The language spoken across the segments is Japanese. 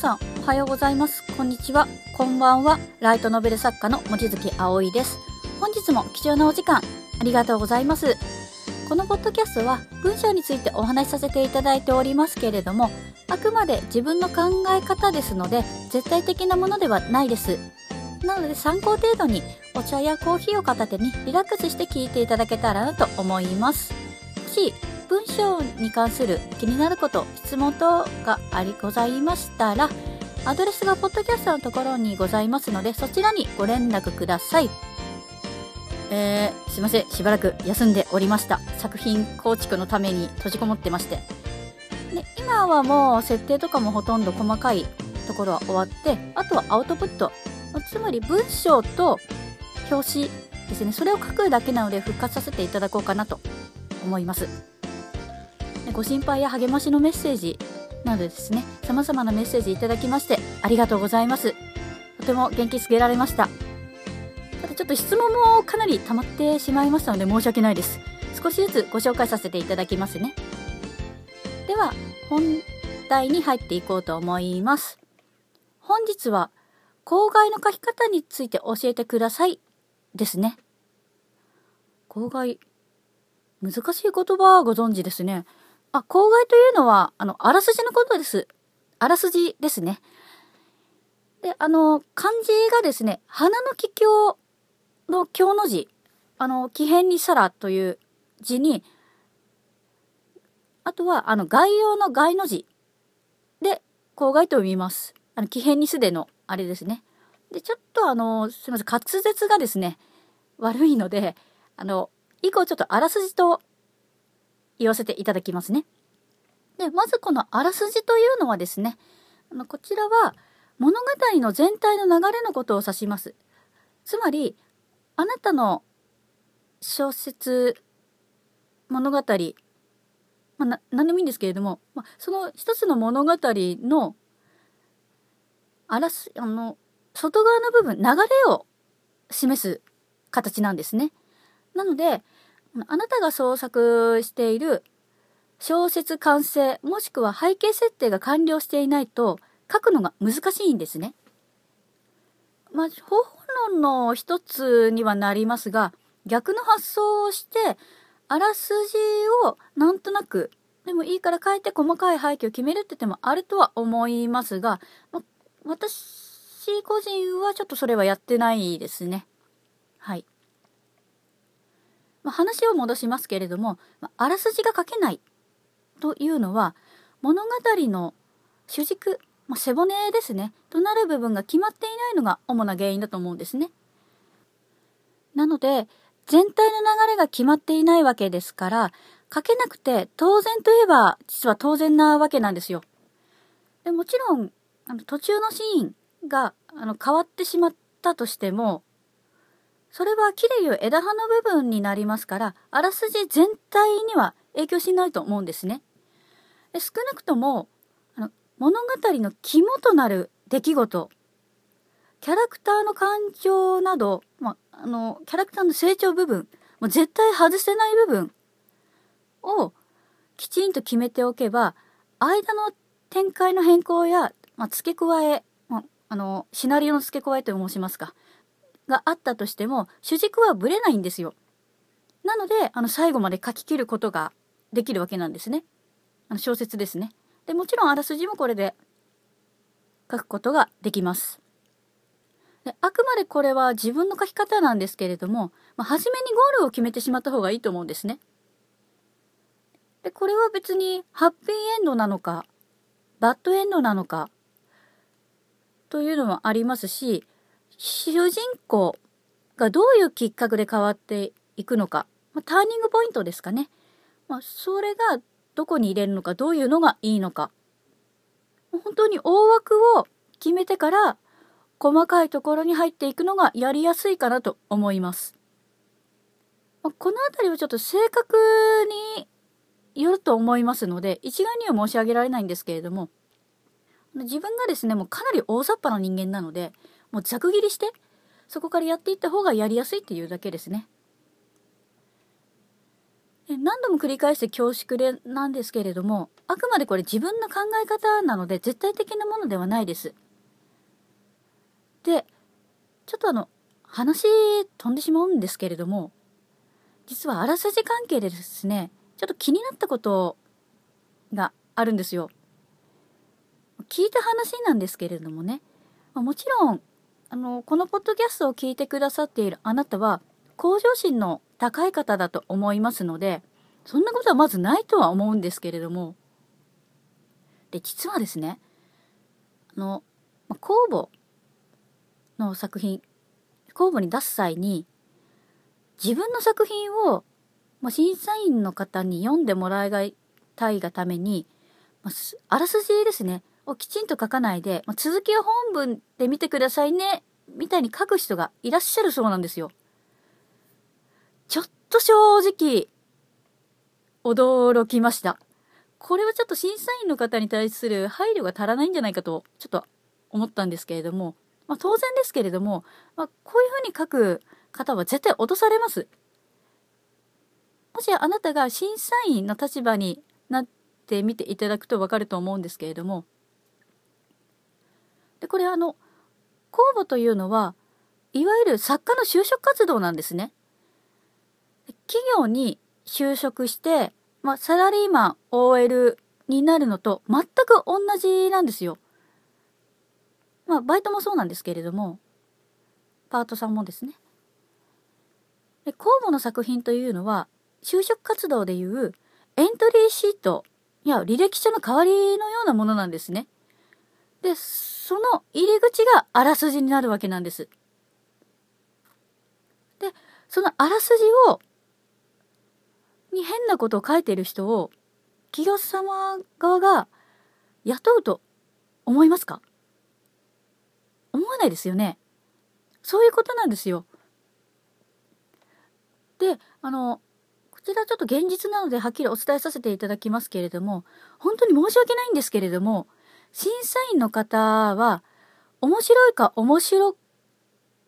さん、おはようございます。こんにちは。こんばんは。ライトノベル作家の望月葵です。本日も貴重なお時間、ありがとうございます。このポッドキャストは文章についてお話しさせていただいておりますけれども、あくまで自分の考え方ですので、絶対的なものではないです。なので参考程度にお茶やコーヒーを片手にリラックスして聞いていただけたらなと思います。もし文章に関する気になること、質問等がありございましたら、アドレスがポッドキャストのところにございますので、そちらにご連絡ください。えー、すいません。しばらく休んでおりました。作品構築のために閉じこもってまして。で、今はもう設定とかもほとんど細かいところは終わって、あとはアウトプット。つまり文章と表紙ですね。それを書くだけなので復活させていただこうかなと思います。ご心配や励ましのメッセージなどですね、様々なメッセージいただきましてありがとうございます。とても元気づけられました。ちょっと質問もかなり溜まってしまいましたので申し訳ないです。少しずつご紹介させていただきますね。では、本題に入っていこうと思います。本日は、公害の書き方について教えてください。ですね。公害。難しい言葉ご存知ですね。あ、公害というのは、あの、あらすじのことです。あらすじですね。で、あの、漢字がですね、花の気境の京の字、あの、木偏にさらという字に、あとは、あの、概要の概の字で、郊外と読みます。あの、木偏にすでの、あれですね。で、ちょっとあの、すみません、滑舌がですね、悪いので、あの、以降ちょっとあらすじと言わせていただきますね。で、まずこのあらすじというのはですね、あのこちらは物語の全体の流れのことを指します。つまり、あなたの小説、物語、まあ、な何でもいいんですけれども、まあ、その一つの物語のあらす、あの、外側の部分、流れを示す形なんですね。なので、あなたが創作している小説完成、もしくは背景設定が完了していないと書くのが難しいんですね。まあ、方法論の一つにはなりますが、逆の発想をして、あらすじをなんとなく、でもいいから書いて細かい背景を決めるって手もあるとは思いますが、ま私個人はちょっとそれはやってないですね。はい。まあ、話を戻しますけれども、まあらすじが書けないというのは、物語の主軸、まあ、背骨ですね、となる部分が決まっていないのが主な原因だと思うんですね。なので、全体の流れが決まっていないわけですから、書けなくて当然といえば実は当然なわけなんですよ。でもちろん、あの途中のシーンがあの変わってしまったとしても、それは綺麗を枝葉の部分になりますから、あらすじ全体には影響しないと思うんですね。少なくともあの物語の肝となる出来事キャラクターの感情など、まあ、のキャラクターの成長部分もう絶対外せない部分をきちんと決めておけば間の展開の変更や、ま、付け加え、ま、あのシナリオの付け加えと申しますかがあったとしても主軸はぶれないんですよ。なのであの最後まで書き切ることができるわけなんですね。あの小説ですね。でもちろんあらすじもこれで書くことができます。であくまでこれは自分の書き方なんですけれども、まあ、初めにゴールを決めてしまった方がいいと思うんですね。で、これは別にハッピーエンドなのか、バッドエンドなのか、というのもありますし、主人公がどういうきっかけで変わっていくのか、まあ、ターニングポイントですかね。まあ、それがどこに入れるのか、どういうのがいいのか。本当に大枠を決めてから、細かいところに入っていくのがやりやすいかなと思います。まあ、このあたりはちょっと正確によると思いますので、一概には申し上げられないんですけれども、自分がですね、もうかなり大雑把な人間なので、もうざく切りして、そこからやっていった方がやりやすいっていうだけですね。何度も繰り返して恐縮でなんですけれども、あくまでこれ自分の考え方なので絶対的なものではないです。で、ちょっとあの、話飛んでしまうんですけれども、実はあらすじ関係でですね、ちょっと気になったことがあるんですよ。聞いた話なんですけれどもね、もちろん、あの、このポッドキャストを聞いてくださっているあなたは、向上心の高い方だと思いますので、そんなことはまずないとは思うんですけれども、で、実はですね、あの、ま公募の作品、公募に出す際に、自分の作品を、まあ、審査員の方に読んでもらいたいがために、まあ、あらすじですね、をきちんと書かないで、ま、続きは本文で見てくださいね、みたいに書く人がいらっしゃるそうなんですよ。ちょっと正直、驚きました。これはちょっと審査員の方に対する配慮が足らないんじゃないかと、ちょっと思ったんですけれども、まあ当然ですけれども、まあこういうふうに書く方は絶対落とされます。もしあなたが審査員の立場になってみていただくとわかると思うんですけれども、で、これあの、公募というのは、いわゆる作家の就職活動なんですね。企業に就職して、まあ、サラリーマン OL になるのと全く同じなんですよ。まあ、バイトもそうなんですけれども、パートさんもですね。で公募の作品というのは、就職活動でいうエントリーシートや履歴書の代わりのようなものなんですね。で、その入り口があらすじになるわけなんです。で、そのあらすじをに変なことを書いている人を企業様側が雇うと思いますか？思わないですよね。そういうことなんですよ。で、あの、こちらちょっと現実なのではっきりお伝えさせていただきますけれども、本当に申し訳ないんですけれども、審査員の方は、面白いか面白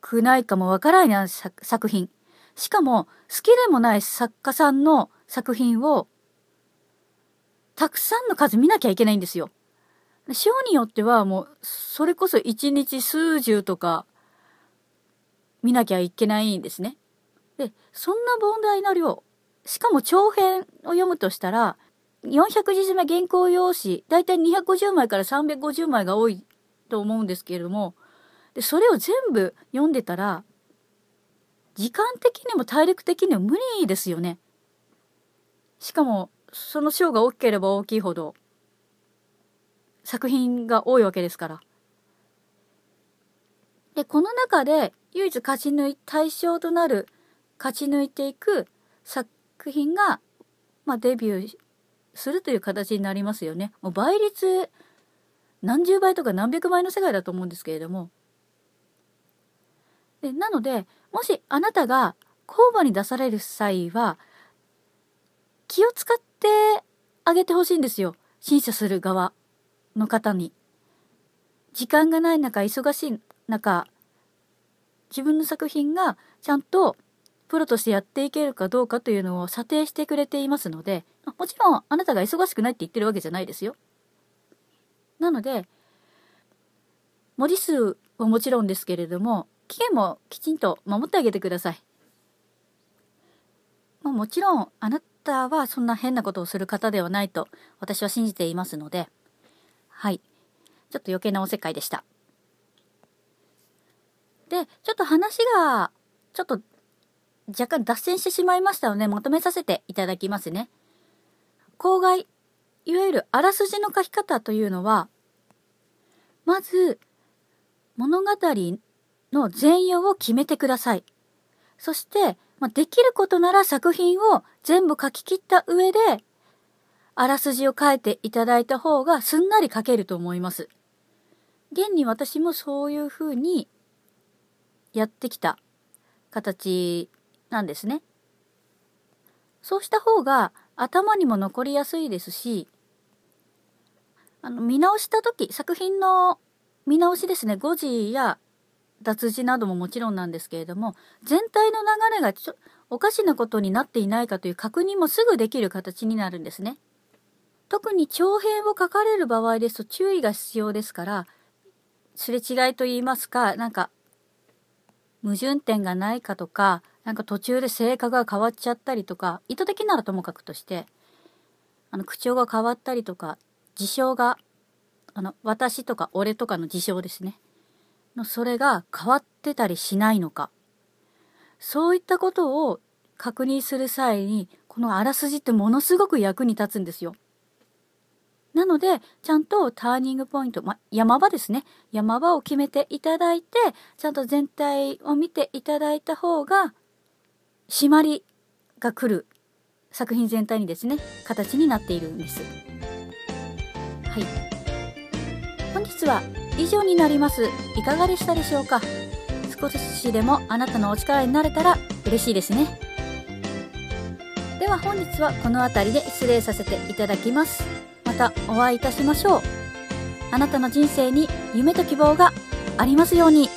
くないかもわからないな作品。しかも、好きでもない作家さんの作品を、たくさんの数見なきゃいけないんですよ。章によってはもう、それこそ一日数十とか見なきゃいけないんですね。で、そんな膨大な量、しかも長編を読むとしたら、400字詰め原稿用紙、だいたい250枚から350枚が多いと思うんですけれども、で、それを全部読んでたら、時間的にも体力的にも無理ですよね。しかも、その賞が大きければ大きいほど、作品が多いわけですから。で、この中で唯一勝ち抜い、対象となる勝ち抜いていく作品が、まあ、デビューするという形になりますよね。もう倍率何十倍とか何百倍の世界だと思うんですけれども。でなので、もしあなたが公募に出される際は、気を使ってあげてほしいんですよ。審査する側の方に。時間がない中、忙しい中、自分の作品がちゃんとプロとしてやっていけるかどうかというのを査定してくれていますので、もちろんあなたが忙しくないって言ってるわけじゃないですよ。なので、文字数はもちろんですけれども、期限もきちんと守ってあげてください。まあ、もちろん、あなたはそんな変なことをする方ではないと私は信じていますので、はい。ちょっと余計なおせっかいでした。で、ちょっと話が、ちょっと若干脱線してしまいましたので、まとめさせていただきますね。公害、いわゆるあらすじの書き方というのは、まず、物語の全容を決めてください。そして、まあ、できることなら作品を全部書き切った上で、あらすじを書いていただいた方がすんなり書けると思います。現に私もそういうふうにやってきた形なんですね。そうした方が頭にも残りやすいですし、あの見直した時、作品の見直しですね、誤字や脱字などももちろんなんですけれども、全体の流れがちょおかしなことになっていないかという確認もすぐできる形になるんですね。特に長編を書かれる場合ですと注意が必要ですから、すれ違いと言いますか、なんか、矛盾点がないかとか、なんか途中で性格が変わっちゃったりとか、意図的ならともかくとして、あの、口調が変わったりとか、事象が、あの、私とか俺とかの事象ですね。の、それが変わってたりしないのか。そういったことを確認する際に、このあらすじってものすごく役に立つんですよ。なので、ちゃんとターニングポイント、ま、山場ですね。山場を決めていただいて、ちゃんと全体を見ていただいた方が、締まりが来る作品全体にですね、形になっているんです。はい。本日は以上になります。いかがでしたでしょうか？少しでもあなたのお力になれたら嬉しいですね。では本日はこの辺りで失礼させていただきます。またお会いいたしましょう。あなたの人生に夢と希望がありますように。